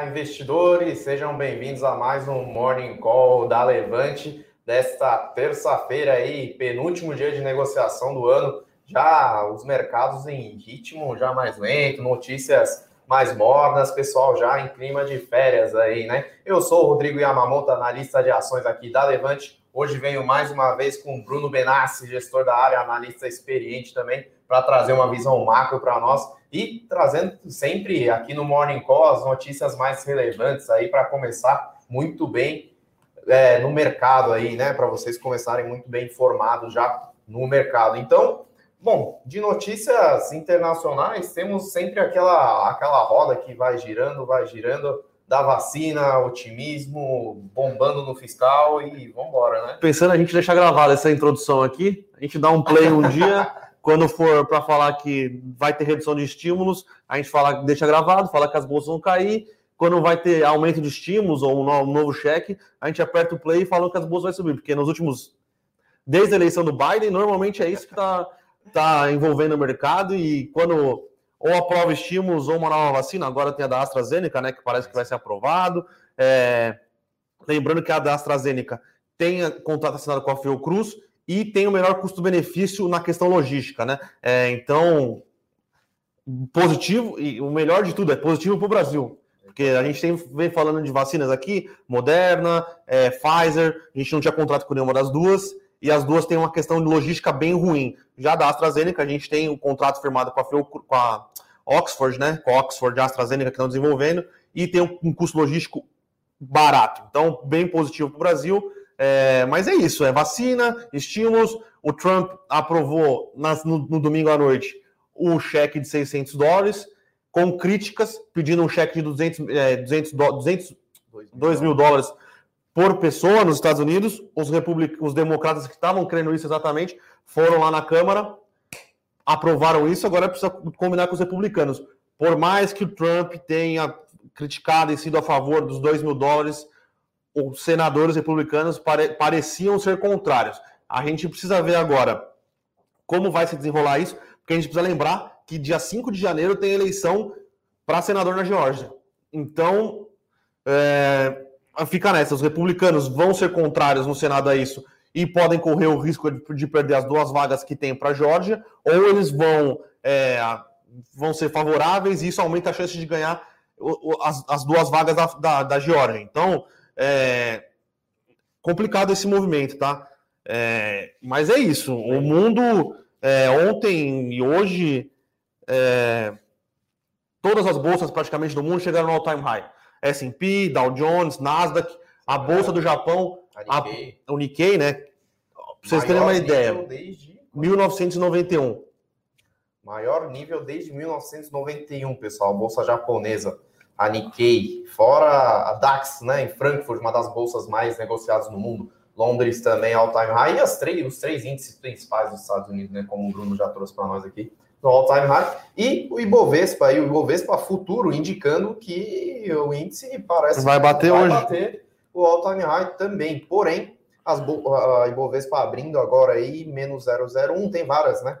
Olá, investidores, sejam bem-vindos a mais um Morning Call da Levante desta terça-feira aí, penúltimo dia de negociação do ano. Já os mercados em ritmo já mais lento, notícias mais mornas, pessoal já em clima de férias aí, né? Eu sou o Rodrigo Yamamoto, analista de ações aqui da Levante. Hoje venho mais uma vez com o Bruno Benassi, gestor da área, analista experiente também, para trazer uma visão macro para nós e trazendo sempre aqui no Morning Call as notícias mais relevantes aí para começar muito bem é, no mercado aí, né? Para vocês começarem muito bem informados já no mercado. Então, bom, de notícias internacionais, temos sempre aquela, aquela roda que vai girando, vai girando da vacina, otimismo, bombando no fiscal e vamos embora, né? Pensando a gente deixar gravada essa introdução aqui, a gente dá um play um dia Quando for para falar que vai ter redução de estímulos, a gente fala, deixa gravado, fala que as bolsas vão cair. Quando vai ter aumento de estímulos ou um novo cheque, a gente aperta o play e fala que as bolsas vão subir, porque nos últimos desde a eleição do Biden, normalmente é isso que está tá envolvendo o mercado e quando ou aprova estímulos ou uma nova vacina, agora tem a da AstraZeneca, né, que parece que vai ser aprovado. É... Lembrando que a da AstraZeneca tem contrato assinado com a Fiocruz e tem o melhor custo-benefício na questão logística, né? É, então, positivo, e o melhor de tudo é positivo para o Brasil. Porque a gente tem, vem falando de vacinas aqui, Moderna, é, Pfizer, a gente não tinha contrato com nenhuma das duas, e as duas têm uma questão de logística bem ruim. Já da AstraZeneca, a gente tem o um contrato firmado com a, com a Oxford, né? Com a Oxford e a AstraZeneca que estão desenvolvendo, e tem um, um custo logístico barato. Então, bem positivo para o Brasil. É, mas é isso, é vacina, estímulos. O Trump aprovou nas, no, no, domingo à noite o cheque de 600 dólares, com críticas, pedindo um cheque de 200, é, 200, 200 2 mil dólares por pessoa nos Estados Unidos. Os, republic, os democratas que estavam querendo isso exatamente foram lá na Câmara, aprovaram isso. Agora precisa combinar com os republicanos. Por mais que o Trump tenha criticado e sido a favor dos 2 mil dólares os senadores republicanos pare, pareciam ser contrários. A gente precisa ver agora como vai se desenrolar isso, porque a gente precisa lembrar que dia 5 de janeiro tem eleição para senador na Geórgia. Então, é, fica nessa: os republicanos vão ser contrários no Senado a isso e podem correr o risco de, de perder as duas vagas que tem para a Geórgia, ou eles vão, é, vão ser favoráveis e isso aumenta a chance de ganhar as, as duas vagas da, da, da Geórgia. Então, é complicado esse movimento, tá? É, mas é isso. O mundo é, ontem e hoje é, todas as bolsas praticamente do mundo chegaram no all-time high. S&P, Dow Jones, Nasdaq, a bolsa do Japão, a, o Nikkei, né? Pra vocês terem uma ideia. Desde... 1991. Maior nível desde 1991, pessoal. Bolsa japonesa a Nikkei, fora a DAX, né, em Frankfurt, uma das bolsas mais negociadas no mundo, Londres também all-time high, e as três, os três índices principais dos Estados Unidos, né, como o Bruno já trouxe para nós aqui, no all-time high, e o Ibovespa, e o Ibovespa futuro, indicando que o índice parece vai bater vai hoje. bater o all-time high também, porém, as, a Ibovespa abrindo agora aí, menos 0,01, tem várias, né,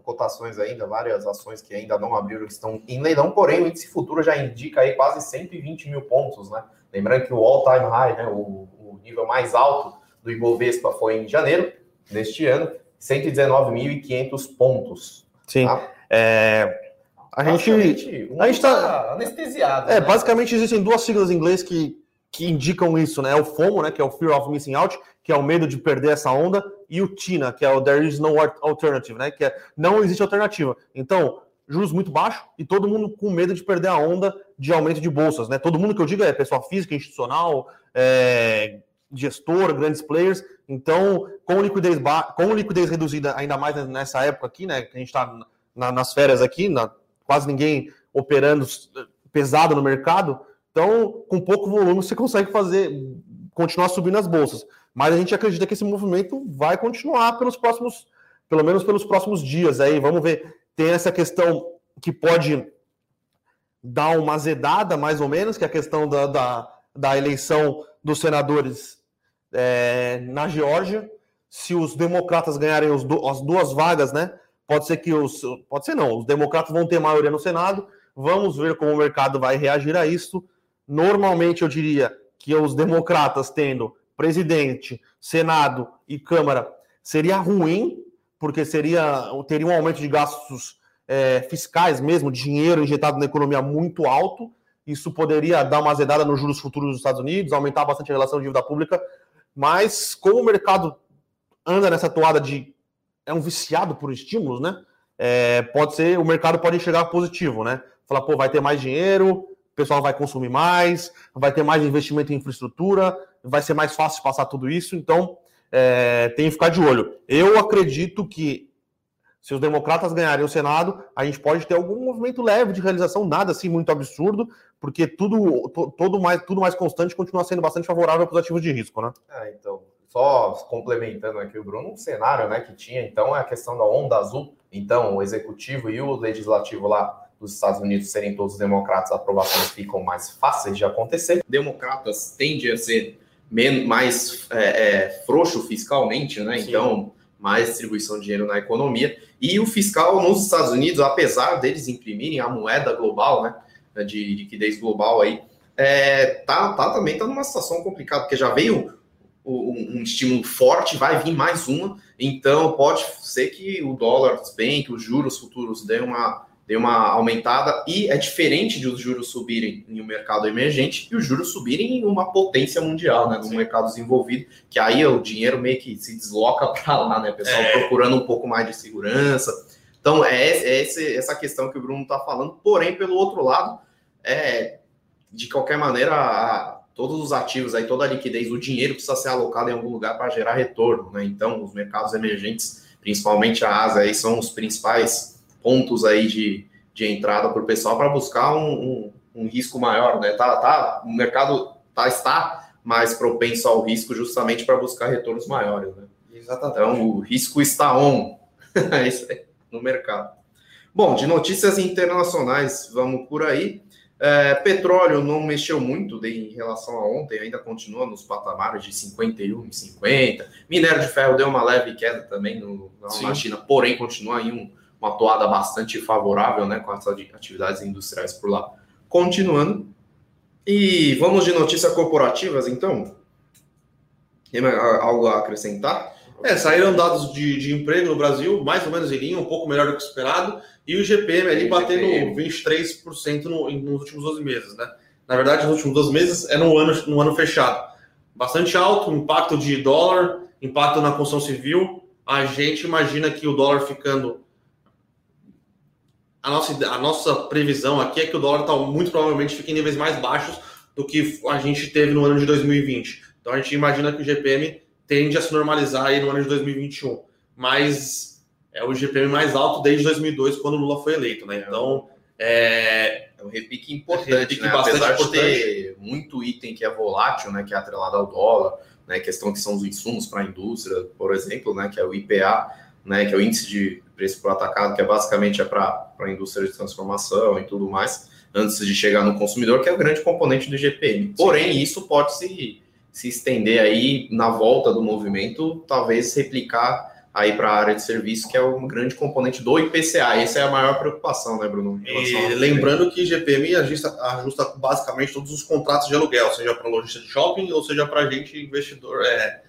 cotações ainda, várias ações que ainda não abriram, estão em leilão, porém o índice futuro já indica aí quase 120 mil pontos, né? Lembrando que o all-time high, né, o, o, nível mais alto do Ibovespa foi em janeiro deste ano, 119.500 pontos. Sim. Tá? É, a gente a gente está anestesiado. É, né? basicamente existem duas siglas em inglês que, que indicam isso, né? É o FOMO, né, que é o Fear of Missing Out, que é o medo de perder essa onda, e o TINA, que é o There is no alternative, né? Que é não existe alternativa. Então, juros muito baixos e todo mundo com medo de perder a onda de aumento de bolsas, né? Todo mundo que eu digo é pessoal física, institucional, é, gestor, grandes players. Então, com liquidez, com liquidez reduzida, ainda mais nessa época aqui, né? Que a gente está na, nas férias aqui, na, quase ninguém operando pesado no mercado. Então, com pouco volume, você consegue fazer, continuar subindo as bolsas. Mas a gente acredita que esse movimento vai continuar pelos próximos, pelo menos pelos próximos dias. Aí vamos ver. Tem essa questão que pode dar uma azedada, mais ou menos, que é a questão da, da, da eleição dos senadores é, na Geórgia. Se os democratas ganharem os as duas vagas, né? Pode ser que os. Pode ser não, os democratas vão ter maioria no Senado. Vamos ver como o mercado vai reagir a isso. normalmente eu diria que os democratas tendo presidente, Senado e Câmara seria ruim, porque seria teria um aumento de gastos é, fiscais mesmo, dinheiro injetado na economia muito alto. Isso poderia dar uma azedada nos juros futuros dos Estados Unidos, aumentar bastante a relação de dívida pública. Mas como o mercado anda nessa toada de é um viciado por estímulos, né? É, pode ser, o mercado pode enxergar positivo, né? Falar, pô, vai ter mais dinheiro, pessoal vai consumir mais, vai ter mais investimento em infraestrutura, vai ser mais fácil passar tudo isso, então é, tem que ficar de olho. Eu acredito que se os democratas ganharem o Senado, a gente pode ter algum movimento leve de realização, nada assim muito absurdo, porque tudo, todo mais, tudo mais constante continua sendo bastante favorável para os ativos de risco, né? É, então, só complementando aqui o Bruno, um cenário né, que tinha, então, é a questão da onda azul. Então, o executivo e o legislativo lá dos Estados Unidos serem todos democratas, aprovações ficam mais fáceis de acontecer. Democratas tendem a ser menos, mais é, é, frouxo fiscalmente, né? Sim. Então, mais distribuição de dinheiro na economia. E o fiscal nos Estados Unidos, apesar deles imprimirem a moeda global, né? De liquidez global aí, é, tá, tá também tá numa situação complicada, porque já veio um, estímulo forte, vai vir mais uma, então pode ser que o dólar bem, que os juros futuros dêem uma, dêem uma aumentada, e é diferente de os juros subirem em um mercado emergente e os juros subirem em uma potência mundial, né, no mercado desenvolvido, que aí o dinheiro meio que se desloca para lá, né, pessoal é. procurando um pouco mais de segurança. Então, é, é esse, essa questão que o Bruno está falando, porém, pelo outro lado, é, de qualquer maneira, a, todos os ativos aí, toda a liquidez, o dinheiro precisa ser alocado em algum lugar para gerar retorno, né? Então, os mercados emergentes, principalmente a Ásia, aí são os principais pontos aí de, de entrada para o pessoal para buscar um, um, um, risco maior, né? Tá, tá, o mercado tá, está mais propenso ao risco justamente para buscar retornos maiores, né? Exatamente. Então, o risco está on é no mercado. Bom, de notícias internacionais, vamos por aí. É, petróleo não mexeu muito em relação a ontem, ainda continua nos patamares de 51 e 50. Minério de ferro deu uma leve queda também no, na China, porém continua em um, uma toada bastante favorável né, com as atividades industriais por lá. Continuando. E vamos de notícias corporativas, então? Tem algo a acrescentar? É, saíram dados de, de emprego no Brasil, mais ou menos em linha, um pouco melhor do que esperado, e o GPM ali batendo 23% no, nos últimos 12 meses, né? Na verdade, nos últimos 12 meses é no ano, no ano fechado. Bastante alto, impacto de dólar, impacto na construção civil. A gente imagina que o dólar ficando. A nossa, a nossa previsão aqui é que o dólar tá, muito provavelmente fique em níveis mais baixos do que a gente teve no ano de 2020. Então a gente imagina que o GPM tende a se normalizar aí no ano de 2021. Mas é o GPM mais alto desde 2002, quando o Lula foi eleito, né? Então, é, é um repique importante, é repique né? Apesar importante. de ter muito item que é volátil, né? Que é atrelado ao dólar, né? Questão que são os insumos para a indústria, por exemplo, né? Que é o IPA, né? Que é o índice de preço por atacado, que é basicamente é para a indústria de transformação e tudo mais, antes de chegar no consumidor, que é o grande componente do GPM. Porém, Sim. isso pode se se estender aí na volta do movimento, talvez replicar aí para a área de serviço, que é um grande componente do IPCA. Essa é a maior preocupação, né, Bruno? E lembrando que GPM ajusta, ajusta basicamente todos os contratos de aluguel, seja para lojista de shopping ou seja para gente investidor, é,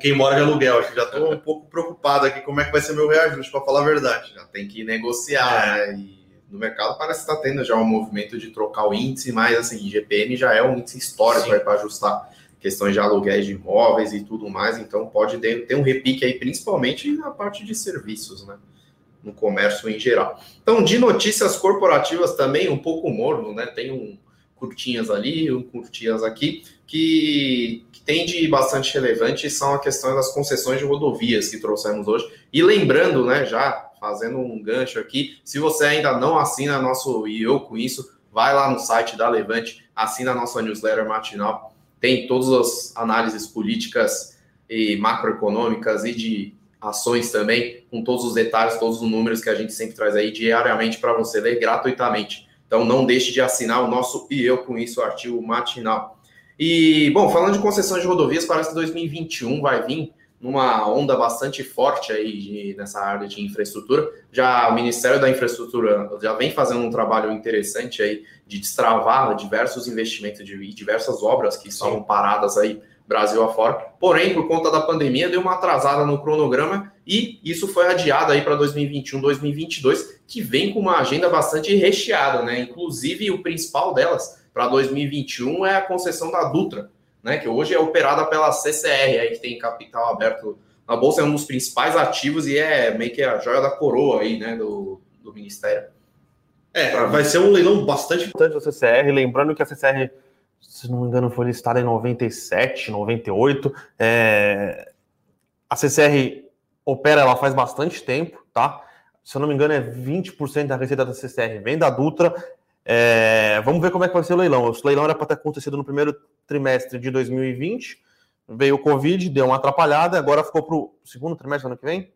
quem mora de aluguel. Acho que já estou um pouco preocupado aqui como é que vai ser meu reajuste, para falar a verdade. Já tem que negociar, é. né? E no mercado parece estar tá tendo já um movimento de trocar o índice, mas assim, GPM já é um índice histórico para ajustar questões de aluguéis de imóveis e tudo mais, então pode ter um repique aí, principalmente na parte de serviços, né? No comércio em geral. Então, de notícias corporativas também, um pouco morno, né? Tem um curtinhas ali, um curtinhas aqui, que, que tem de bastante relevante são a questão das concessões de rodovias que trouxemos hoje. E lembrando, né, já fazendo um gancho aqui, se você ainda não assina nosso e com isso, vai lá no site da Levante, assina a nossa newsletter matinal tem todas as análises políticas e macroeconômicas e de ações também, com todos os detalhes, todos os números que a gente sempre traz aí diariamente para você ler gratuitamente. Então não deixe de assinar o nosso e eu com isso artigo matinal. E, bom, falando de concessões de rodovias, parece que 2021 vai vir numa onda bastante forte aí de, nessa área de infraestrutura. Já o Ministério da Infraestrutura já vem fazendo um trabalho interessante aí de destravar diversos investimentos de diversas obras que estavam paradas aí Brasil afora. Porém, por conta da pandemia, deu uma atrasada no cronograma e isso foi adiado aí para 2021, 2022, que vem com uma agenda bastante recheada, né? Inclusive, o principal delas para 2021 é a concessão da Dutra, né, que hoje é operada pela CCR, aí que tem capital aberto na bolsa, é um dos principais ativos e é meio que a joia da coroa aí, né, do, do Ministério. É, vai ser um leilão bastante importante da CCR, lembrando que a CCR, se não me engano, foi listada em 97, 98. É... A CCR opera ela faz bastante tempo, tá? Se eu não me engano, é 20% da receita da CCR vem da Dutra. É, vamos ver como é que vai ser o leilão. O leilão era para ter acontecido no primeiro trimestre de 2020, veio o Covid, deu uma atrapalhada, agora ficou para o segundo trimestre do ano que vem?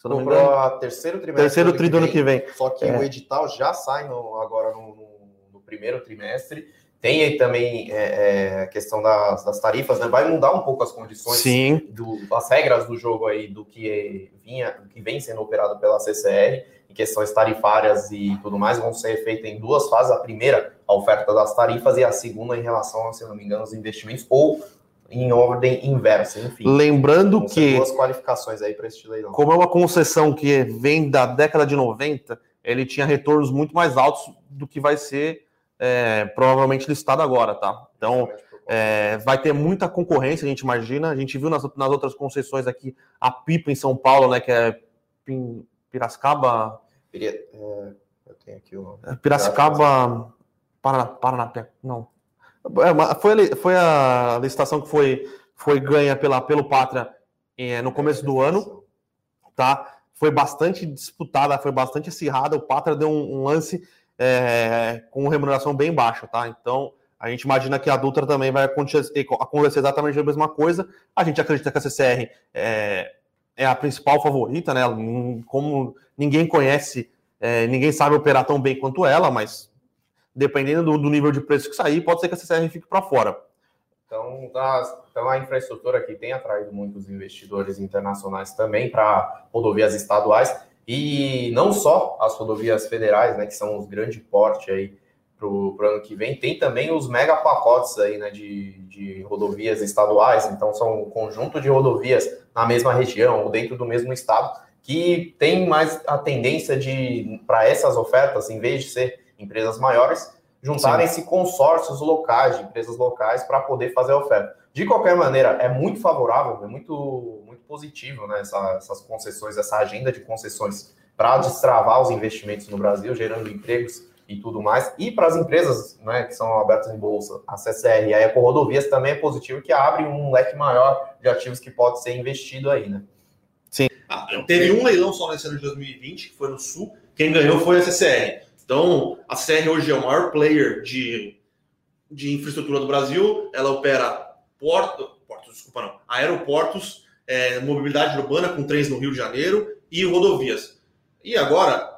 Se não para terceiro trimestre. Terceiro tri do ano que vem. Só que é. o edital já sai no, agora no, no, no, primeiro trimestre. Tem aí também é, é, a questão das, das, tarifas, né? Vai mudar um pouco as condições, Sim. Do, as regras do jogo aí do que vinha, do que vem sendo operado pela CCR em questões tarifárias e tudo mais, vão ser feitas em duas fases. A primeira, a oferta das tarifas, e a segunda, em relação, se não me engano, aos investimentos, ou em ordem inversa, enfim. Lembrando que. duas qualificações aí para este leilão. Como é uma concessão que vem da década de 90, ele tinha retornos muito mais altos do que vai ser é, provavelmente listado agora, tá? Então. É, vai ter muita concorrência, a gente imagina. A gente viu nas, nas outras concessões aqui a Pipa em São Paulo, né? Que é Piracicaba. É, eu tenho aqui o. É, Piracicaba. Paraná, Paraná, não. É, foi, foi a licitação que foi, foi ganha pela, pelo Pátria é, no começo do ano, tá? Foi bastante disputada, foi bastante acirrada. O Pátria deu um, um lance é, com remuneração bem baixa, tá? Então, a gente imagina que a Dutra também vai acontecer, exatamente a mesma coisa. A gente acredita que a CCR é, é a principal favorita, né? Como ninguém conhece, é, ninguém sabe operar tão bem quanto ela, mas dependendo do, do nível de preço que sair, pode ser que a CCR fique para fora. Então, a, então, a infraestrutura aqui tem atraído muitos investidores internacionais também para rodovias estaduais e não só as rodovias federais, né, que são os grande porte aí para o ano que vem, tem também os mega pacotes aí, né, de, de rodovias estaduais, então são um conjunto de rodovias na mesma região ou dentro do mesmo estado que tem mais a tendência de, para essas ofertas, em vez de ser empresas maiores, juntarem-se consórcios locais, de empresas locais, para poder fazer a oferta. De qualquer maneira, é muito favorável, é muito, muito positivo né, essa, essas concessões, essa agenda de concessões para destravar os investimentos no Brasil, gerando empregos e tudo mais. E para as empresas né, que são abertas em bolsa, a CCR e a Ecorodovias também é positivo, que abre um leque maior de ativos que pode ser investido aí, né? Sim. Ah, teve um leilão só nesse ano de 2020, que foi no Sul. Quem ganhou foi a CCR. Então, a CCR hoje é o maior player de, de infraestrutura do Brasil. Ela opera porto, portos, desculpa não, aeroportos, é, mobilidade urbana com trens no Rio de Janeiro e rodovias. E agora,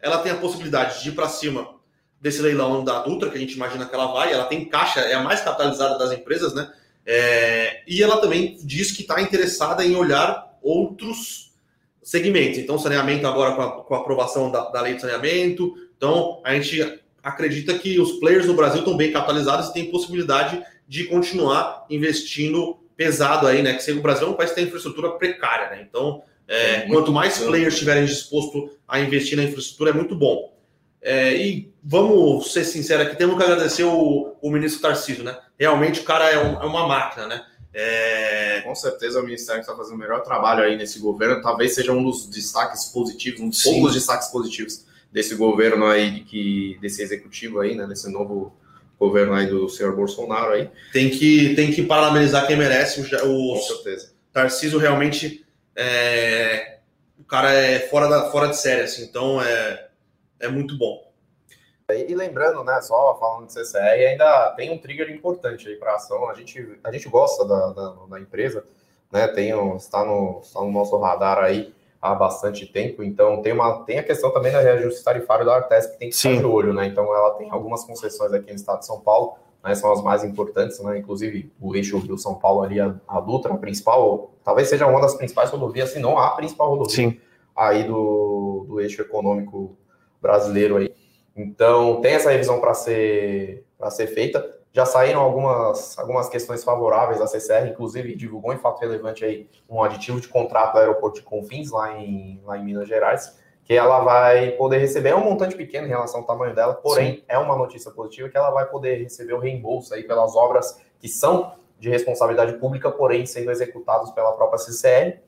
ela tem a possibilidade de ir para cima desse leilão da Dutra, que a gente imagina que ela vai, ela tem caixa, é a mais capitalizada das empresas, né? É, e ela também diz que está interessada em olhar outros segmentos. Então, saneamento agora com a, com a aprovação da, da, lei de saneamento. Então, a gente acredita que os players no Brasil estão bem capitalizados e têm possibilidade de continuar investindo pesado aí, né? Que o Brasil é um país que tem infraestrutura precária, né? Então, é, quanto mais players estiverem dispostos a investir na infraestrutura, é muito bom. É, e vamos ser sinceros aqui, temos que agradecer o, o ministro Tarcísio, né? Realmente o cara é, um, é uma máquina, né? É... Com certeza o Ministério está fazendo o melhor trabalho aí nesse governo. Talvez seja um dos destaques positivos, um dos Sim. poucos destaques positivos desse governo aí, que, desse executivo aí, né? Desse novo governo aí do senhor Bolsonaro aí. Tem que, tem que parabenizar quem merece. O, o Com certeza. Tarcísio realmente é, o cara é fora, da, fora de série, assim, então é, é muito bom. E, lembrando, né, só falando de CCR, ainda tem um trigger importante aí para a ação. A gente, a gente gosta da, da, da empresa, né? Tem um, está, no, está no nosso radar aí há bastante tempo. Então tem uma tem a questão também da reajuste tarifário da Artes que tem que Sim. ficar de olho, né? Então ela tem algumas concessões aqui no estado de São Paulo, né, são as mais importantes, né, inclusive o eixo Rio-São Paulo ali, a, a Dutra, a principal, talvez seja uma das principais rodovias, se não a principal rodovia Sim. aí do, do eixo econômico brasileiro aí. Então, tem essa revisão para ser, ser feita. Já saíram algumas, algumas questões favoráveis à CCR, inclusive divulgou em fato relevante aí um aditivo de contrato do aeroporto de Confins, lá em, lá em Minas Gerais, que ela vai poder receber, é um montante pequeno em relação ao tamanho dela, porém Sim. é uma notícia positiva que ela vai poder receber o reembolso aí pelas obras que são de responsabilidade pública, porém sendo executadas pela própria CCR,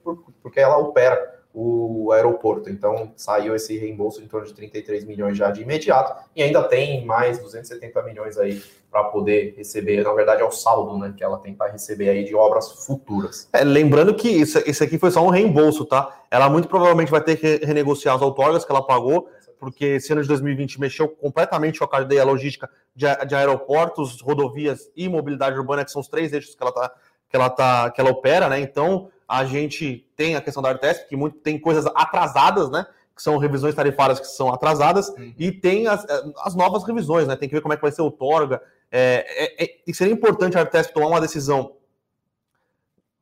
porque ela opera o aeroporto. Então, saiu esse reembolso em torno de 33 milhões já de imediato, e ainda tem mais 270 milhões aí para poder receber, na verdade é o saldo né, que ela tem para receber aí de obras futuras. É, lembrando que isso, isso aqui foi só um reembolso, tá? Ela muito provavelmente vai ter que renegociar as outorgas que ela pagou, porque esse ano de 2020 mexeu completamente com a cadeia logística de, de aeroportos, rodovias e mobilidade urbana, que são os três eixos que ela tá, que ela tá, que ela opera, né? Então, a gente tem a questão da Artesp, que muito, tem coisas atrasadas, né? Que são revisões tarifárias que são atrasadas, uhum. e tem as, as, novas revisões, né? Tem que ver como é que vai ser o Torga. É, é, é, e seria importante a Artesp tomar uma decisão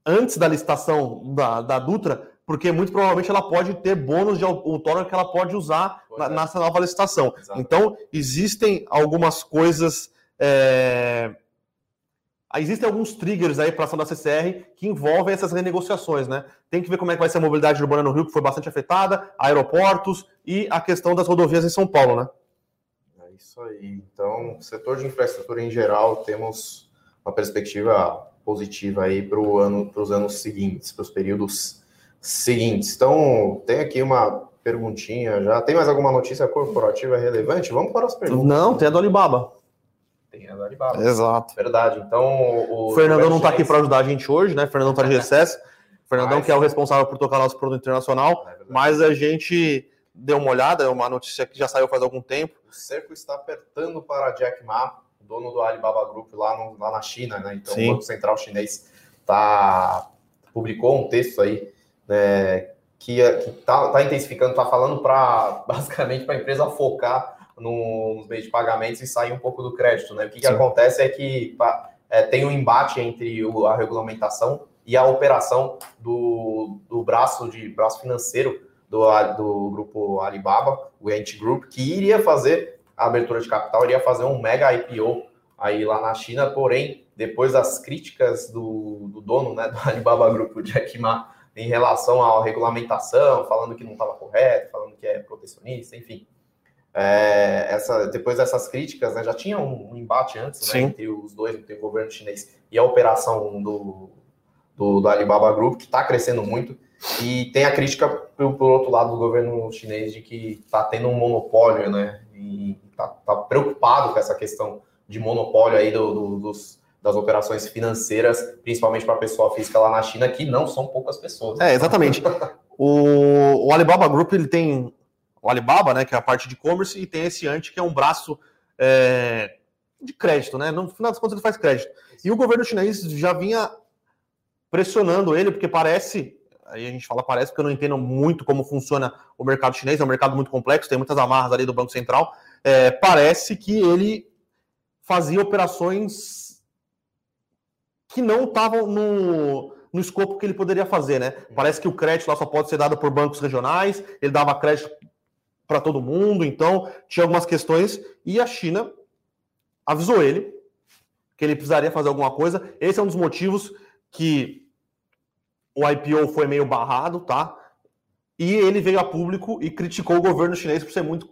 antes da licitação da, da Dutra, porque muito provavelmente ela pode ter bônus de outorga que ela pode usar na, é. nessa nova licitação. Exatamente. Então, existem algumas coisas. É, Existem alguns triggers aí para ação da CCR que envolvem essas renegociações, né? Tem que ver como é que vai ser a mobilidade urbana no Rio, que foi bastante afetada, aeroportos e a questão das rodovias em São Paulo, né? É isso aí. Então, setor de infraestrutura em geral, temos uma perspectiva positiva aí para ano, os anos seguintes, para os períodos seguintes. Então, tem aqui uma perguntinha já. Tem mais alguma notícia corporativa relevante? Vamos para as perguntas. Não, tem a do Alibaba. Tem a do Alibaba. Exato. Verdade. Então, o. Fernandão não está aqui para ajudar a gente hoje, né? Fernandão está de recesso. Fernandão, mas... que é o responsável por tocar nosso produto internacional, é mas a gente deu uma olhada, é uma notícia que já saiu faz algum tempo. O cerco está apertando para Jack Ma, dono do Alibaba Group lá, no, lá na China, né? Então, Sim. o Banco Central Chinês tá, publicou um texto aí né, que está tá intensificando, está falando para basicamente para a empresa focar nos meios de pagamentos e sair um pouco do crédito. Né? O que, que acontece é que é, tem um embate entre o, a regulamentação e a operação do, do braço de braço financeiro do, do grupo Alibaba, o Ant Group, que iria fazer a abertura de capital, iria fazer um mega IPO aí lá na China, porém, depois das críticas do, do dono né, do Alibaba Group, Jack Ma, em relação à regulamentação, falando que não estava correto, falando que é protecionista, enfim. É, essa, depois dessas críticas, né, já tinha um, um embate antes né, entre os dois, entre o governo chinês e a operação do, do, do Alibaba Group, que está crescendo muito. E tem a crítica, por, por outro lado, do governo chinês de que está tendo um monopólio, né? E está tá preocupado com essa questão de monopólio aí do, do, dos, das operações financeiras, principalmente para a pessoa física lá na China, que não são poucas pessoas. É, exatamente. o, o Alibaba Group ele tem o Alibaba, né, que é a parte de e-commerce, e tem esse Ante, que é um braço é, de crédito, né? No final das contas, ele faz crédito. E o governo chinês já vinha pressionando ele, porque parece, aí a gente fala parece, porque eu não entendo muito como funciona o mercado chinês, é um mercado muito complexo, tem muitas amarras ali do Banco Central. É, parece que ele fazia operações que não estavam no, no escopo que ele poderia fazer, né? Parece que o crédito lá só pode ser dado por bancos regionais, ele dava crédito para todo mundo, então tinha algumas questões e a China avisou ele que ele precisaria fazer alguma coisa. Esse é um dos motivos que o IPO foi meio barrado, tá? E ele veio a público e criticou o governo chinês por ser muito,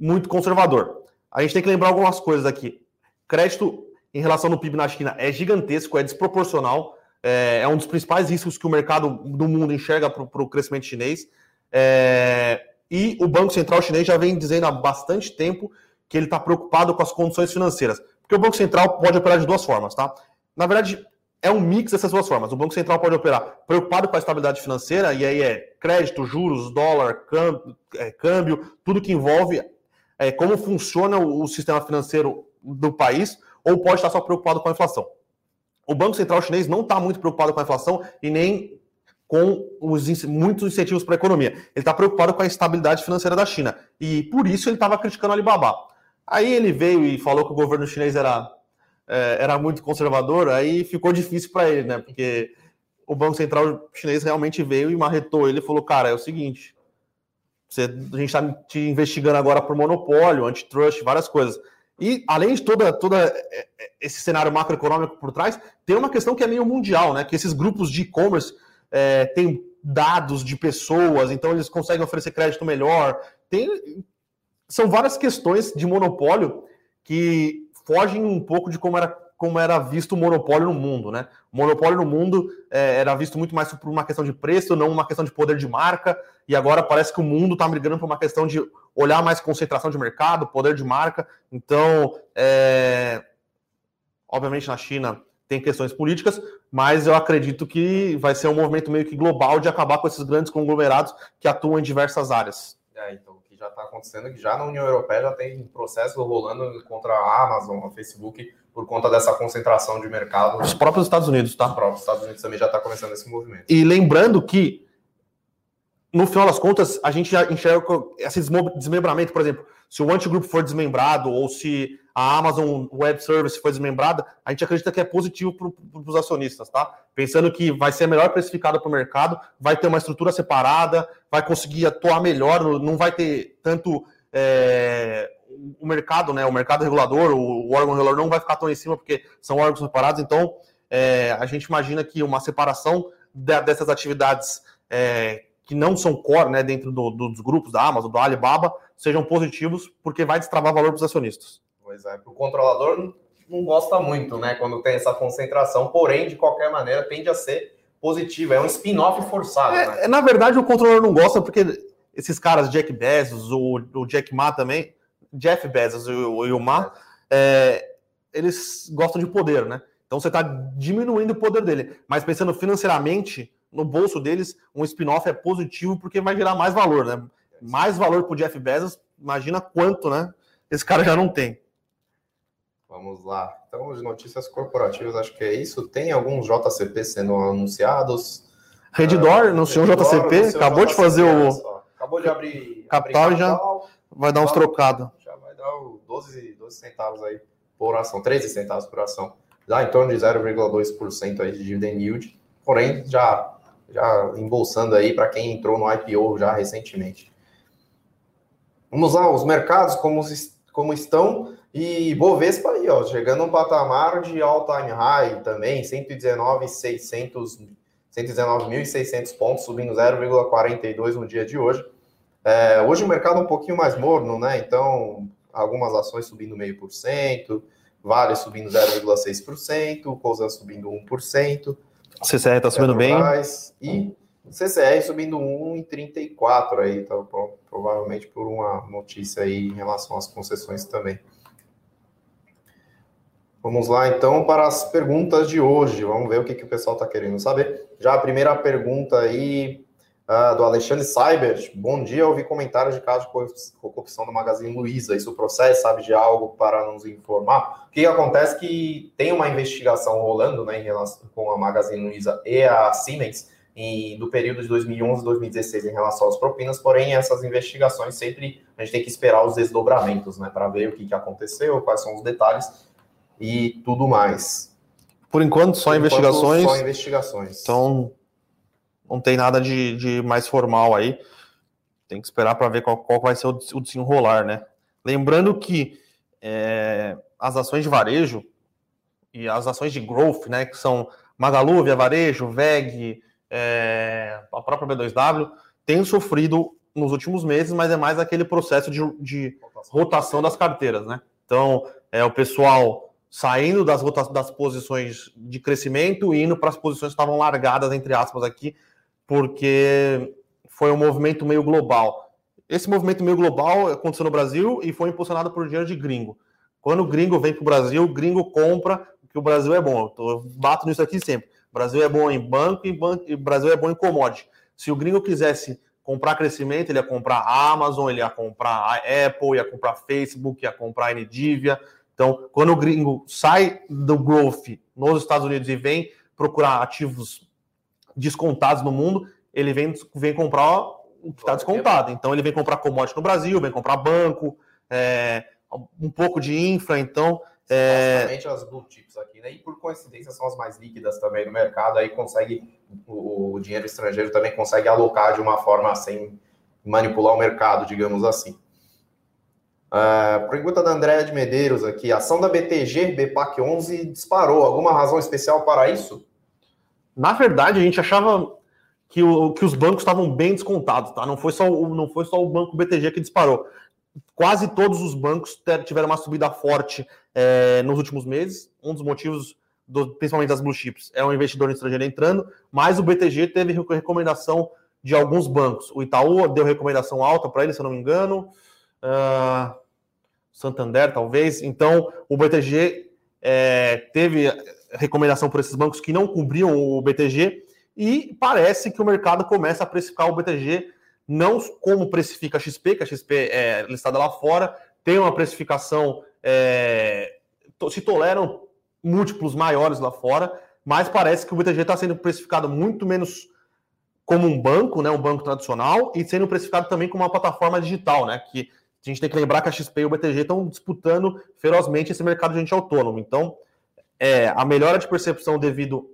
muito conservador. A gente tem que lembrar algumas coisas aqui. Crédito em relação ao PIB na China é gigantesco, é desproporcional, é, é um dos principais riscos que o mercado do mundo enxerga para o crescimento chinês. É, e o Banco Central chinês já vem dizendo há bastante tempo que ele está preocupado com as condições financeiras. Porque o Banco Central pode operar de duas formas, tá? Na verdade, é um mix dessas duas formas. O Banco Central pode operar preocupado com a estabilidade financeira, e aí é crédito, juros, dólar, câmbio, é, câmbio tudo que envolve é, como funciona o sistema financeiro do país, ou pode estar só preocupado com a inflação. O Banco Central chinês não está muito preocupado com a inflação e nem com os, muitos incentivos para a economia. Ele está preocupado com a estabilidade financeira da China. E por isso ele estava criticando o Alibaba. Aí ele veio e falou que o governo chinês era é, era muito conservador, aí ficou difícil para ele, né? Porque o Banco Central chinês realmente veio e marretou ele e falou: cara, é o seguinte, você, a gente está te investigando agora por monopólio, antitrust, várias coisas. E além de toda, toda é, é, esse cenário macroeconômico por trás, tem uma questão que é meio mundial, né? Que esses grupos de e-commerce é, têm dados de pessoas, então eles conseguem oferecer crédito melhor. Tem, são várias questões de monopólio que fogem um pouco de como era, como era visto o monopólio no mundo, né? O monopólio no mundo é, era visto muito mais por uma questão de preço, não uma questão de poder de marca, e agora parece que o mundo está migrando para uma questão de olhar mais concentração de mercado, poder de marca. Então, é... obviamente na China tem questões políticas, mas eu acredito que vai ser um movimento meio que global de acabar com esses grandes conglomerados que atuam em diversas áreas. É, então, o que já está acontecendo é que já na União Europeia já tem processo rolando contra a Amazon, a Facebook, por conta dessa concentração de mercado. Os próprios Estados Unidos, tá? Os próprios Estados Unidos também já está começando esse movimento. E lembrando que no final das contas, a gente enxerga esse desmembramento, por exemplo, se o antigrupo for desmembrado ou se a Amazon Web Service for desmembrada, a gente acredita que é positivo para os acionistas, tá? Pensando que vai ser melhor precificada para o mercado, vai ter uma estrutura separada, vai conseguir atuar melhor, não vai ter tanto é, o mercado, né? O mercado regulador, o, órgão regulador não vai ficar tão em cima porque são órgãos separados. Então, é, a gente imagina que uma separação de, dessas atividades é, que não são core né, dentro do, dos grupos da Amazon, do Alibaba, sejam positivos, porque vai destravar valor para os acionistas. Pois é, o controlador não gosta muito, né, quando tem essa concentração, porém, de qualquer maneira, tende a ser positivo, é um spin-off forçado. É, né? Na verdade, o controlador não gosta porque esses caras, Jack Bezos, o, o Jack Ma também, Jeff Bezos e o, e o Ma, é, eles gostam de poder, né? Então você está diminuindo o poder dele. Mas pensando financeiramente, no bolso deles, um spin-off é positivo porque vai gerar mais valor, né? Mais valor para o Jeff Bezos, imagina quanto, né? Esse cara já não tem. Vamos lá. Então, de notícias corporativas, acho que é isso. Tem alguns JCP sendo anunciados. Redditor anunciou um JCP, acabou JCP, de fazer o. Acabou de abrir. Capital abrir já vai dar uns trocados. Já vai dar 12, 12 centavos aí por ação, 13 centavos por ação. Dá em torno de 0,2% aí de dividend yield. Porém, já já embolsando aí para quem entrou no IPO já recentemente. Vamos lá, os mercados como, como estão e Bovespa aí, ó, chegando a um patamar de all-time high também, 119.600 119.600 pontos, subindo 0,42 no dia de hoje. É, hoje o mercado é um pouquinho mais morno, né? Então, algumas ações subindo meio por cento, Vale subindo 0,6%, Coisa subindo 1%. CCR está subindo bem. E CCR subindo 1,34 aí, tá, provavelmente por uma notícia aí em relação às concessões também. Vamos lá então para as perguntas de hoje. Vamos ver o que, que o pessoal está querendo saber. Já a primeira pergunta aí uh, do Alexandre Cyber. Bom dia, ouvi comentários de caso de corrupção do Magazine Luiza. Isso processa, sabe de algo para nos informar? O que acontece é que tem uma investigação rolando né, em relação com a Magazine Luiza e a Siemens em, do período de 2011 e 2016 em relação às propinas, porém essas investigações sempre a gente tem que esperar os desdobramentos, né, para ver o que, que aconteceu, quais são os detalhes e tudo mais. Por enquanto, só Por investigações. Enquanto, só investigações. Então, não tem nada de, de mais formal aí. Tem que esperar para ver qual, qual vai ser o, o desenrolar, né? Lembrando que é, as ações de varejo e as ações de growth, né, que são Magalu, Via Varejo, VEG, é, a própria B2W, têm sofrido nos últimos meses, mas é mais aquele processo de, de rotação das carteiras, né? Então, é o pessoal saindo das, das posições de crescimento e indo para as posições que estavam largadas, entre aspas, aqui, porque foi um movimento meio global. Esse movimento meio global aconteceu no Brasil e foi impulsionado por dinheiro de gringo. Quando o gringo vem para o Brasil, o gringo compra que o Brasil é bom. Eu bato nisso aqui sempre. O Brasil é bom em banco e, banco, Brasil é bom em commodity. Se o gringo quisesse comprar crescimento, ele ia comprar a Amazon, ele ia comprar a Apple, ia comprar Facebook, ia comprar a Nvidia. Então, quando o gringo sai do growth nos Estados Unidos e vem procurar ativos descontados no mundo, ele vem, vem comprar o que está descontado. Então ele vem comprar commodity no Brasil, vem comprar banco, é, um pouco de infra. Então É... Basicamente as blue chips aqui, né? E por coincidência são as mais líquidas também no mercado, aí consegue, o, o dinheiro estrangeiro também consegue alocar de uma forma sem manipular o mercado, digamos assim. Uh, pergunta da Andréa de Medeiros aqui. A ação da BTG, BPAC 11, disparou. Alguma razão especial para isso? Na verdade, a gente achava que, o, que os bancos estavam bem descontados, tá? Não foi, só o, não foi só o banco BTG que disparou. Quase todos os bancos tiveram uma subida forte é, nos últimos meses. Um dos motivos, do, principalmente das blue chips, é o investidor estrangeiro entrando, mas o BTG teve recomendação de alguns bancos. O Itaú deu recomendação alta para ele, se eu não me engano. Uh, Santander, talvez. Então, o BTG é, teve recomendação por esses bancos que não cobriam o BTG e parece que o mercado começa a precificar o BTG não como precifica a XP, que a XP é listada lá fora, tem uma precificação, é, se toleram múltiplos maiores lá fora, mas parece que o BTG está sendo precificado muito menos como um banco, né, um banco tradicional, e sendo precificado também como uma plataforma digital, né, que a gente tem que lembrar que a XP e o BTG estão disputando ferozmente esse mercado de gente autônomo. Então, é, a melhora de percepção devido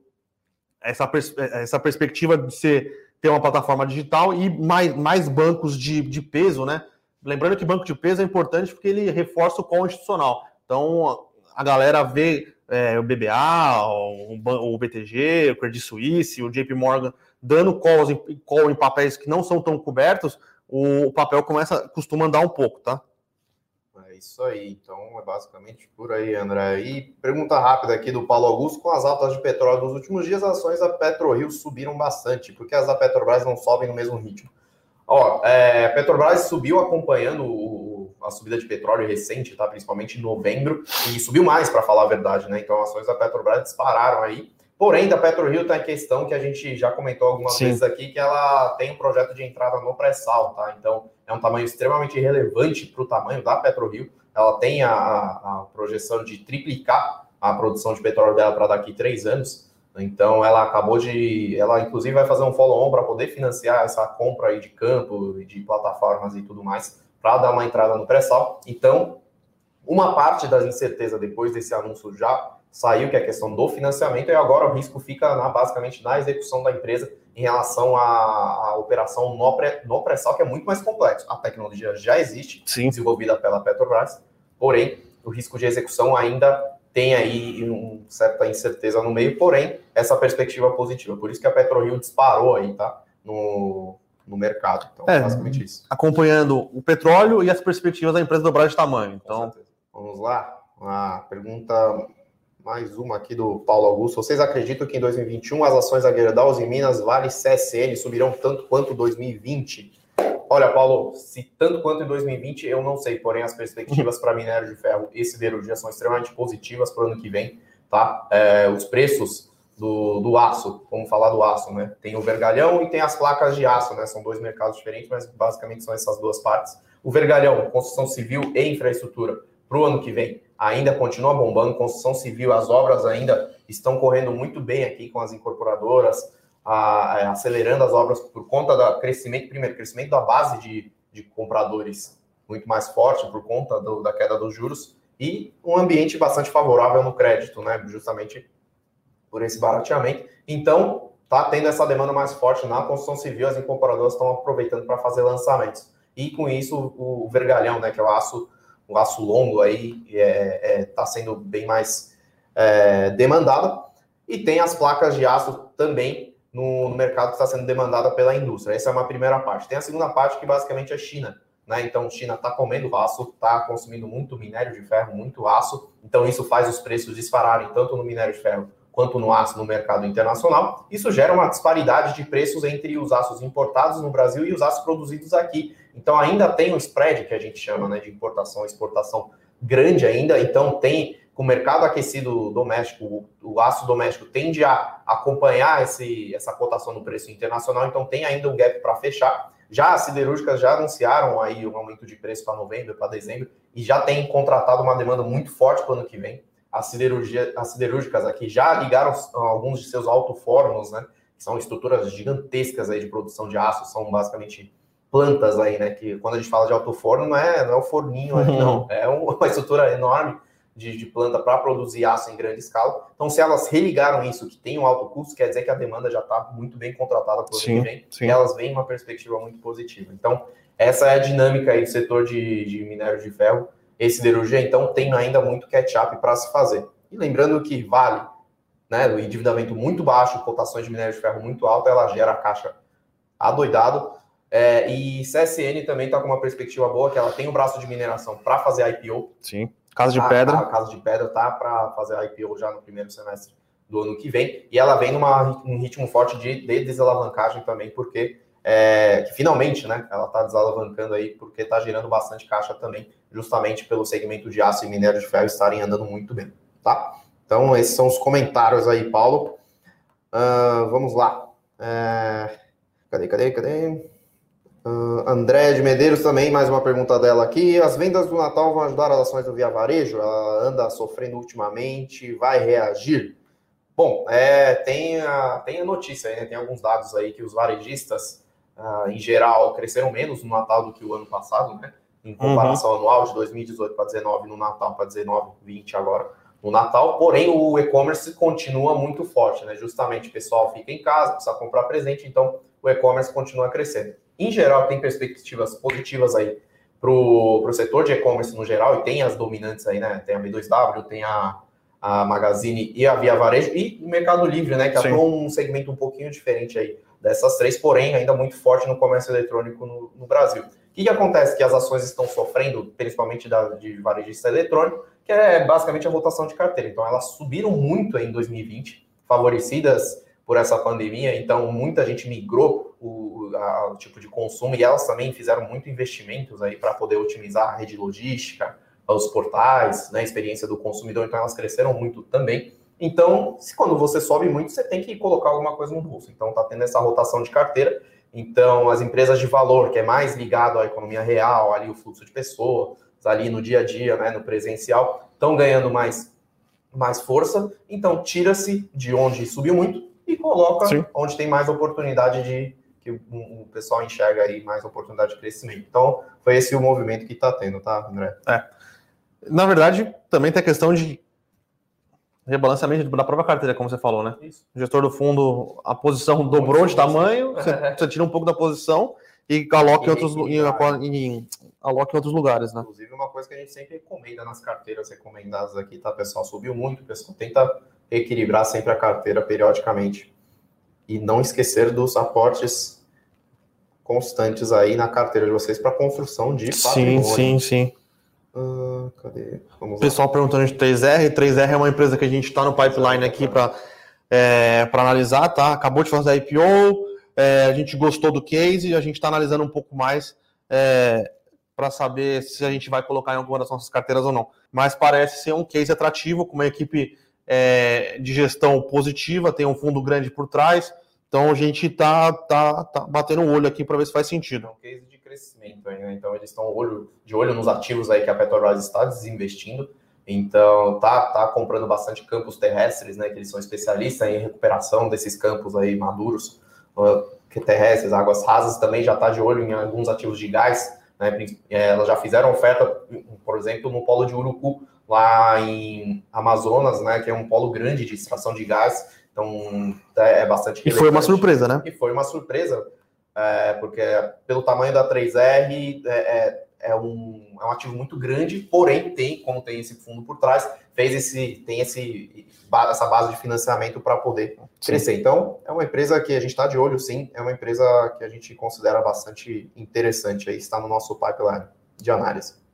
a essa, pers essa perspectiva de ser, ter uma plataforma digital e mais, mais bancos de, de peso, né? Lembrando que banco de peso é importante porque ele reforça o call institucional. Então, a galera vê é, o BBA, o, o, BTG, o Credit Suisse, o JP Morgan dando calls em, call em papéis que não são tão cobertos, o papel começa, costuma andar um pouco, tá? Isso aí, então é basicamente por aí, André. E pergunta rápida aqui do Paulo Augusto: com as altas de petróleo dos últimos dias, as ações da PetroRio subiram bastante, porque as da Petrobras não sobem no mesmo ritmo. Ó, é, a Petrobras subiu acompanhando o, a subida de petróleo recente, tá? Principalmente em novembro, e subiu mais, para falar a verdade, né? Então, ações da Petrobras dispararam aí. Porém, da PetroRio tem a questão que a gente já comentou algumas Sim. vezes aqui, que ela tem um projeto de entrada no pré-sal, tá? Então, é um tamanho extremamente relevante para o tamanho da PetroRio. Ela tem a, a, projeção de triplicar a produção de petróleo dela para daqui três anos. Então, ela acabou de... Ela, inclusive, vai fazer um follow-on para poder financiar essa compra aí de campo, de plataformas e tudo mais, para dar uma entrada no pré-sal. Então, uma parte das incertezas depois desse anúncio já saiu, que é a questão do financiamento, e agora o risco fica na, basicamente na execução da empresa em relação à, à operação no, pré, no pré-sal, que é muito mais complexo. A tecnologia já existe, Sim. desenvolvida pela Petrobras, porém, o risco de execução ainda tem aí uma certa incerteza no meio, porém, essa perspectiva positiva. Por isso que a PetroRio disparou aí, tá? No, no mercado. Então, é, basicamente isso. Acompanhando o petróleo e as perspectivas da empresa dobrar de tamanho. Então, vamos lá. A pergunta mais uma aqui do Paulo Augusto. Vocês acreditam que em 2021 as ações da Gerdau e Minas Vale CSN subirão tanto quanto 2020? Olha, Paulo, se tanto quanto em 2020, eu não sei, porém as perspectivas para minério de ferro e siderurgia são extremamente positivas para o ano que vem, tá? É, os preços do, do aço, vamos falar do aço, né? Tem o vergalhão e tem as placas de aço, né? São dois mercados diferentes, mas basicamente são essas duas partes. O vergalhão, construção civil e infraestrutura, para o ano que vem ainda continua bombando, construção civil, as obras ainda estão correndo muito bem aqui com as incorporadoras, a, a, acelerando as obras por conta do crescimento, primeiro, crescimento da base de, de compradores muito mais forte por conta do, da queda dos juros e um ambiente bastante favorável no crédito, né? Justamente por esse barateamento. Então, tá tendo essa demanda mais forte na construção civil, as incorporadoras estão aproveitando para fazer lançamentos. E com isso, o, o vergalhão, né, que é o aço o aço longo aí está é, é, tá sendo bem mais é, demandado. E tem as placas de aço também no, no mercado que está sendo demandada pela indústria. Essa é uma primeira parte. Tem a segunda parte que basicamente é China. Né? Então, China está comendo aço, está consumindo muito minério de ferro, muito aço. Então, isso faz os preços dispararem tanto no minério de ferro quanto no aço no mercado internacional. Isso gera uma disparidade de preços entre os aços importados no Brasil e os aços produzidos aqui. Então ainda tem um spread que a gente chama né, de importação exportação grande ainda. Então tem com o mercado aquecido doméstico, o, aço doméstico tende a acompanhar esse, essa cotação no preço internacional. Então tem ainda um gap para fechar. Já as siderúrgicas já anunciaram aí um aumento de preço para novembro, para dezembro, e já tem contratado uma demanda muito forte para o ano que vem as, siderurgia, as siderúrgicas aqui já ligaram alguns de seus alto-fornos, né? Que são estruturas gigantescas aí de produção de aço, são basicamente plantas aí, né? Que quando a gente fala de alto-forno, não é, não é o forninho ali, não. É uma estrutura enorme de, de planta para produzir aço em grande escala. Então, se elas religaram isso, que tem um alto custo, quer dizer que a demanda já está muito bem contratada ano que vem, sim. e elas veem uma perspectiva muito positiva. Então, essa é a dinâmica aí do setor de, de minério de ferro. Esse siderurgia, então, tem ainda muito catch-up para se fazer. E lembrando que Vale, né, o endividamento muito baixo, cotações de minério de ferro muito alta, ela gera caixa adoidado. É, e CSN também está com uma perspectiva boa, que ela tem o um braço de mineração para fazer IPO. Sim. Casa de tá, Pedra. A, Casa de Pedra tá para fazer IPO já no primeiro semestre do ano que vem. E ela vem numa um ritmo forte de, de desalavancagem também, porque é, finalmente, né, ela está desalavancando aí, porque está gerando bastante caixa também, justamente pelo segmento de aço e minério de ferro estarem andando muito bem, tá? Então, esses são os comentários aí, Paulo. Uh, vamos lá. É... Cadê, cadê, cadê? Uh, André de Medeiros também, mais uma pergunta dela aqui. As vendas do Natal vão ajudar as ações do Via Varejo? Ela anda sofrendo ultimamente, vai reagir? Bom, é, tem, a, tem a notícia né? tem alguns dados aí que os varejistas, uh, em geral, cresceram menos no Natal do que o ano passado, né? Em comparação uhum. anual de 2018 para 19 no Natal, para 19, 20 agora no Natal. Porém, o e-commerce continua muito forte, né? Justamente o pessoal fica em casa, precisa comprar presente, então o e-commerce continua crescendo em geral, tem perspectivas positivas aí para o setor de e-commerce no geral, e tem as dominantes aí, né? Tem a B2W, tem a, a Magazine e a Via Varejo, e o Mercado Livre, né? Que atua um segmento um pouquinho diferente aí dessas três, porém ainda muito forte no comércio eletrônico no, no Brasil. O que, que acontece? Que as ações estão sofrendo, principalmente da, de varejista eletrônico, que é basicamente a rotação de carteira. Então, elas subiram muito em 2020, favorecidas por essa pandemia, então muita gente migrou o, a, o tipo de consumo e elas também fizeram muito investimentos aí para poder otimizar a rede logística, os portais, né, a experiência do consumidor, então elas cresceram muito também. Então, se quando você sobe muito, você tem que colocar alguma coisa no bolso. Então, está tendo essa rotação de carteira. Então, as empresas de valor, que é mais ligado à economia real, ali o fluxo de pessoas, ali no dia a dia, né, no presencial, estão ganhando mais, mais força. Então, tira-se de onde subiu muito e coloca Sim. onde tem mais oportunidade de que o, o, pessoal enxerga aí mais oportunidade de crescimento. Então, foi esse o movimento que está tendo, tá, André? É. Na verdade, também tem a questão de rebalanceamento da própria carteira, como você falou, né? Isso. O gestor do fundo, a posição dobrou de tamanho, você, você, tira um pouco da posição e coloca em outros, em, em, aloca em outros lugares, né? Inclusive, uma coisa que a gente sempre recomenda nas carteiras recomendadas aqui, tá, pessoal? Subiu muito, o pessoal tenta equilibrar sempre a carteira periodicamente e não esquecer dos aportes constantes aí na carteira de vocês para construção de patrimônio. Sim, sim, sim. Uh, cadê? Vamos Pessoal lá. perguntando de 3R. 3R é uma empresa que a gente está no pipeline aqui para é, para analisar, tá? Acabou de fazer a IPO, é, a gente gostou do case, a gente está analisando um pouco mais é, para saber se a gente vai colocar em alguma das nossas carteiras ou não. Mas parece ser um case atrativo, com uma equipe é, de gestão positiva, tem um fundo grande por trás. Então a gente está tá, tá batendo o olho aqui para ver se faz sentido. É um case de crescimento né? Então eles estão olho, de olho nos ativos aí que a Petrobras está desinvestindo. Então tá, tá comprando bastante campos terrestres, né? Que eles são especialistas em recuperação desses campos aí maduros, que terrestres, águas rasas também já está de olho em alguns ativos de gás. Né? É, elas já fizeram oferta, por exemplo, no polo de Urucu, lá em Amazonas, né, que é um polo grande de extração de gás, então é, é bastante E foi uma surpresa, né? E foi uma surpresa, é, porque pelo tamanho da 3R é, é, é, um, é um ativo muito grande, porém tem, como tem esse fundo por trás, fez esse, tem esse, essa base de financiamento para poder sim. crescer. Então, é uma empresa que a gente está de olho, sim, é uma empresa que a gente considera bastante interessante, aí está no nosso pipeline de análise.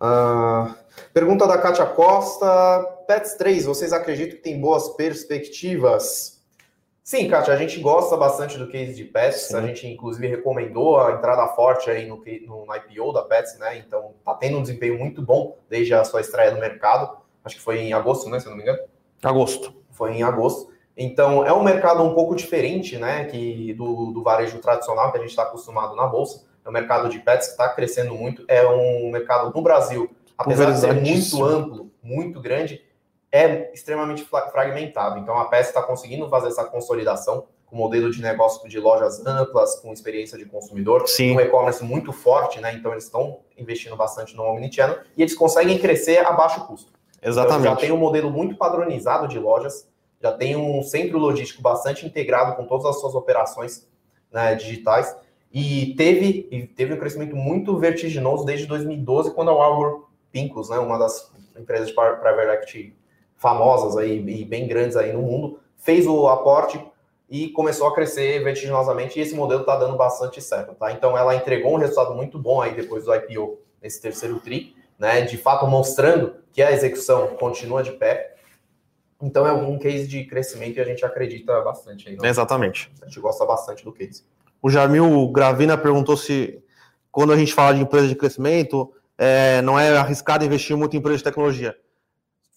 Uh, pergunta da Kátia Costa. Pets 3, vocês acreditam que tem boas perspectivas? Sim, Kátia, a gente gosta bastante do case de Pets. Sim. A gente, inclusive, recomendou a entrada forte aí no, no, no IPO da Pets, né? Então, tá tendo um desempenho muito bom desde a sua estreia no mercado. Acho que foi em agosto, né? Se eu não me engano. Agosto. Foi em agosto. Então, é um mercado um pouco diferente, né? Que do, do varejo tradicional que a gente está acostumado na Bolsa é um mercado de pets que está crescendo muito, é um mercado no Brasil, apesar de ser muito amplo, muito grande, é extremamente fragmentado. Então a PES está conseguindo fazer essa consolidação, com modelo de negócio de lojas amplas, com experiência de consumidor, Sim. um e-commerce muito forte, né? Então eles estão investindo bastante no Omnichannel e eles conseguem crescer a baixo custo. Exatamente. Então, já tem um modelo muito padronizado de lojas, já tem um centro logístico bastante integrado com todas as suas operações né, digitais e teve, e teve um crescimento muito vertiginoso desde 2012, quando a Warburg Pincus, né, uma das empresas de private equity famosas aí e bem grandes aí no mundo, fez o aporte e começou a crescer vertiginosamente e esse modelo está dando bastante certo, tá? Então ela entregou um resultado muito bom aí depois do IPO nesse terceiro tri, né? De fato mostrando que a execução continua de pé. Então é um case de crescimento e a gente acredita bastante aí. Exatamente. A gente gosta bastante do case. O Jamil Gravina perguntou se quando a gente fala de empresa de crescimento, é, não é arriscado investir muito em empresa de tecnologia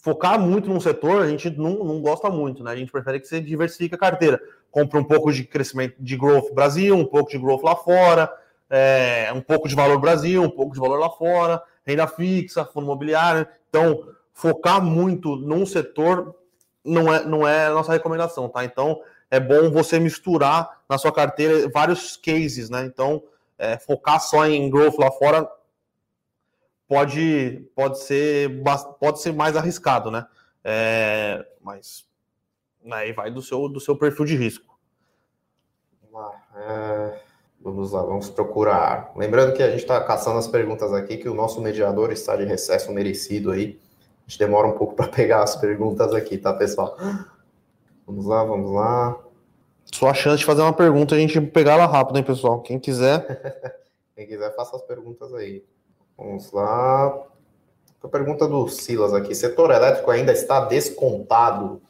focar muito num setor, a gente não, não gosta muito, né? A gente prefere que você diversifique a carteira. Compre um pouco de crescimento de growth Brasil, um pouco de growth lá fora, é, um pouco de valor Brasil, um pouco de valor lá fora, renda fixa, fundo imobiliário. Então, focar muito num setor não é, não é a nossa recomendação, tá? Então, é bom você misturar na sua carteira vários cases, né? Então, é, focar só em growth lá fora pode, pode, ser, pode ser mais arriscado, né? É, mas aí vai do seu, do seu perfil de risco. É, vamos lá, vamos procurar. Lembrando que a gente está caçando as perguntas aqui, que o nosso mediador está de recesso merecido aí. A gente demora um pouco para pegar as perguntas aqui, tá, pessoal? Vamos lá, vamos lá. Só a chance de fazer uma pergunta, a gente pegar ela rápido, hein, pessoal? Quem quiser. Quem quiser, faça as perguntas aí. Vamos lá. A pergunta do Silas aqui: setor elétrico ainda está descontado?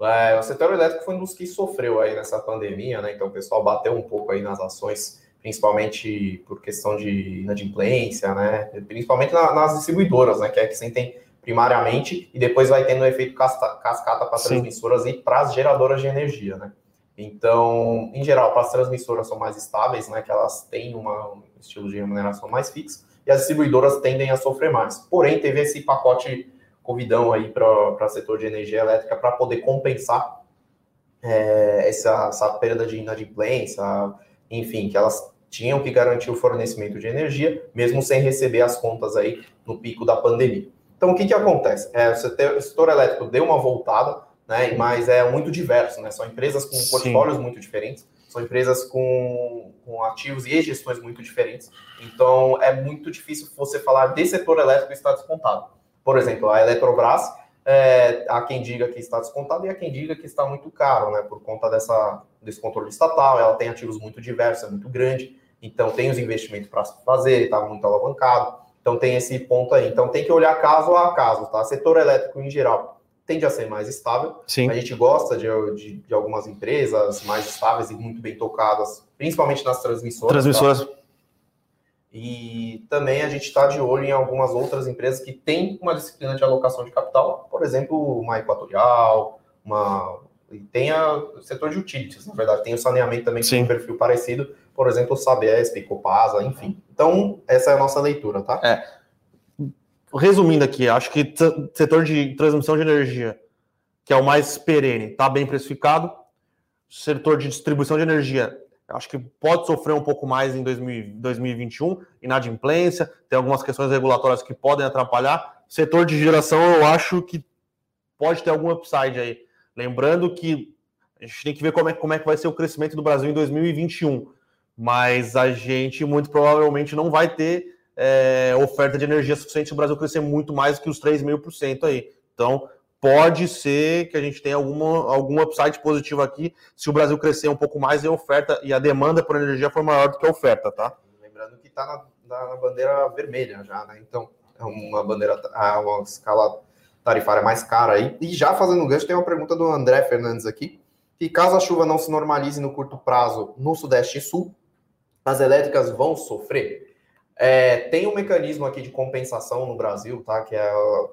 É, o setor elétrico foi um dos que sofreu aí nessa pandemia, né? Então o pessoal bateu um pouco aí nas ações, principalmente por questão de inadimplência, né? Principalmente na, nas distribuidoras, né? Que é que sentem primariamente e depois vai tendo um efeito cascata para as transmissoras e para as geradoras de energia, né? Então, em geral, para as transmissoras são mais estáveis, né? Que elas têm uma, um estilo de remuneração mais fixo e as distribuidoras tendem a sofrer mais. Porém, teve esse pacote covidão aí para o setor de energia elétrica para poder compensar é, essa, essa perda de inadimplência, enfim, que elas tinham que garantir o fornecimento de energia, mesmo sem receber as contas aí no pico da pandemia. Então, o que, que acontece? É, o, setor, o setor elétrico deu uma voltada, né, mas é muito diverso, né? São empresas com portfólios muito diferentes, são empresas com, com ativos e gestões muito diferentes. Então, é muito difícil você falar de setor elétrico está descontado. Por exemplo, a Eletrobras, é, há quem diga que está descontado e há quem diga que está muito caro, né? Por conta dessa, desse controle estatal, ela tem ativos muito diversos, é muito grande, então tem os investimentos para fazer, está muito alavancado. Então tem esse ponto aí. Então tem que olhar caso a caso, tá? Setor elétrico em geral tende a ser mais estável. Sim. A gente gosta de, de, de, algumas empresas mais estáveis e muito bem tocadas, principalmente nas transmissoras. Transmissoras. Tá? E também a gente está de olho em algumas outras empresas que têm uma disciplina de alocação de capital, por exemplo, uma Equatorial, uma. Tem o setor de utilities, na verdade, tem o saneamento também, que tem um perfil parecido, por exemplo, o Sabesp, Copasa, enfim. Então, essa é a nossa leitura, tá? É resumindo aqui, acho que setor de transmissão de energia, que é o mais perene, está bem precificado. Setor de distribuição de energia, acho que pode sofrer um pouco mais em 2021, inadimplência, tem algumas questões regulatórias que podem atrapalhar. Setor de geração, eu acho que pode ter algum upside aí. Lembrando que a gente tem que ver como é, como é que vai ser o crescimento do Brasil em 2021. Mas a gente muito provavelmente não vai ter é, oferta de energia suficiente para o Brasil crescer muito mais que os 3,5% aí. Então, pode ser que a gente tenha alguma, algum upside positivo aqui se o Brasil crescer um pouco mais em oferta e a demanda por energia for maior do que a oferta, tá? Lembrando que está na, na, bandeira vermelha já, né? Então, é uma bandeira, uma escala tarifária mais cara aí. E já fazendo gancho, tem uma pergunta do André Fernandes aqui, que caso a chuva não se normalize no curto prazo no Sudeste e Sul, as elétricas vão sofrer? É, tem um mecanismo aqui de compensação no Brasil, tá? Que é o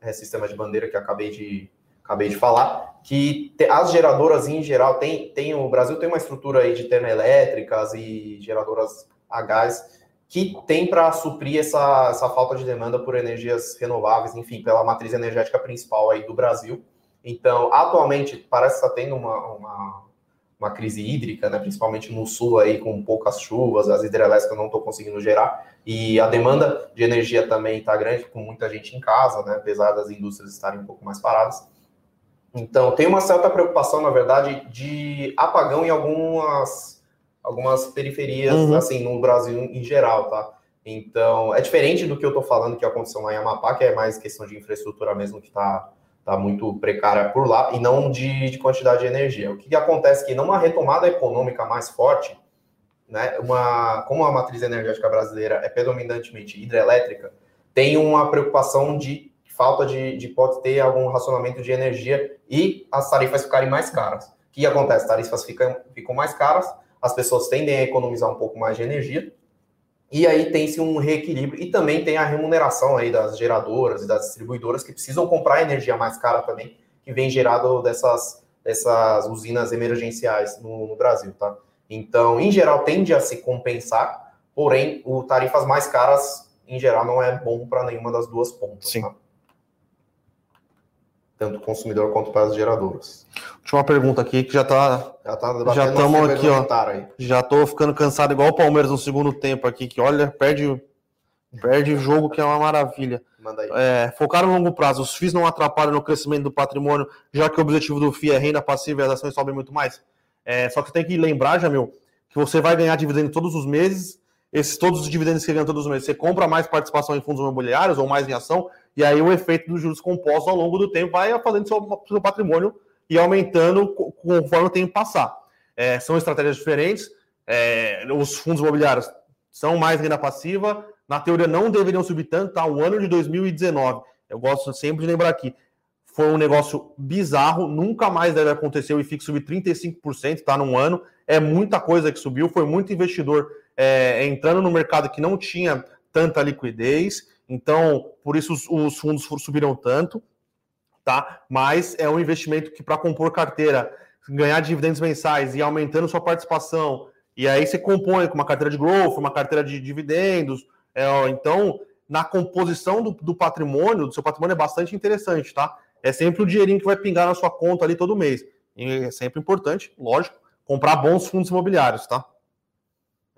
é sistema de bandeira que acabei de, acabei de falar, que te, as geradoras em geral tem, tem o Brasil tem uma estrutura aí de termoelétricas e geradoras a gás que tem para suprir essa, essa falta de demanda por energias renováveis, enfim, pela matriz energética principal aí do Brasil. Então, atualmente parece estar tá tendo uma, uma uma crise hídrica, né, principalmente no sul aí com poucas chuvas, as hidrelétricas não estão conseguindo gerar e a demanda de energia também está grande, com muita gente em casa, né, apesar das indústrias estarem um pouco mais paradas. Então, tem uma certa preocupação, na verdade, de apagão em algumas, algumas periferias, uhum. assim, no Brasil em geral, tá? Então, é diferente do que eu estou falando que aconteceu lá em Amapá, que é mais questão de infraestrutura mesmo que está tá muito precária por lá, e não de, de quantidade de energia. O que, que acontece é que numa retomada econômica mais forte, né, uma, como a matriz energética brasileira é predominantemente hidrelétrica, tem uma preocupação de falta de, de pode ter algum racionamento de energia e as tarifas ficarem mais caras. O que acontece? As tarifas ficam, ficam mais caras, as pessoas tendem a economizar um pouco mais de energia, e aí tem-se um reequilíbrio, e também tem a remuneração aí das geradoras e das distribuidoras que precisam comprar energia mais cara também, que vem gerado dessas, dessas usinas emergenciais no, no Brasil, tá? Então, em geral, tende a se compensar, porém, o tarifas mais caras, em geral, não é bom para nenhuma das duas pontas. Sim. Tá? Tanto consumidor quanto para as geradoras. Última pergunta aqui que já está já tá já estamos aqui, ó. Aí. Já estou ficando cansado igual o Palmeiras no segundo tempo aqui que olha, perde perde o jogo que é uma maravilha. Manda aí. É, focar no longo prazo, os FIIs não atrapalham no crescimento do patrimônio, já que o objetivo do FII é renda passiva e as ações sobem muito mais. É, só que você tem que lembrar, Jamil, que você vai ganhar dividendo todos os meses esses todos os dividendos que ganha todos os meses, você compra mais participação em fundos imobiliários ou mais em ação, e aí o efeito dos juros compostos ao longo do tempo vai fazendo seu, seu patrimônio e aumentando conforme o tempo passar. É, são estratégias diferentes. É, os fundos imobiliários são mais renda passiva, na teoria não deveriam subir tanto, tá? O ano de 2019, eu gosto sempre de lembrar aqui, foi um negócio bizarro, nunca mais deve acontecer, o IFIX subir 35%, tá? Num ano, é muita coisa que subiu, foi muito investidor é, entrando no mercado que não tinha tanta liquidez, então por isso os, os fundos subiram tanto, tá? Mas é um investimento que para compor carteira, ganhar dividendos mensais e aumentando sua participação, e aí você compõe com uma carteira de growth, uma carteira de dividendos, é, então na composição do, do patrimônio, do seu patrimônio é bastante interessante, tá? É sempre o dinheirinho que vai pingar na sua conta ali todo mês. E é sempre importante, lógico, comprar bons fundos imobiliários, tá?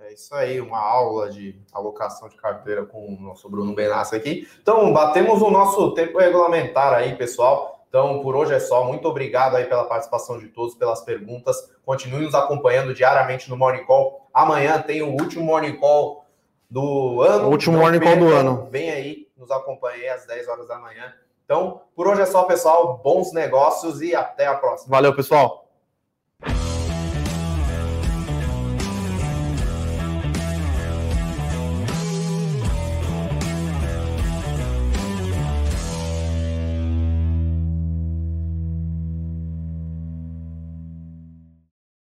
É isso aí, uma aula de alocação de carteira com o nosso Bruno Benassi aqui. Então, batemos o nosso tempo regulamentar aí, pessoal. Então, por hoje é só. Muito obrigado aí pela participação de todos, pelas perguntas. Continue nos acompanhando diariamente no Morning Call. Amanhã tem o último Morning Call do ano. O último então, Morning Call do ano. Vem aí, nos acompanhe às 10 horas da manhã. Então, por hoje é só, pessoal. Bons negócios e até a próxima. Valeu, pessoal.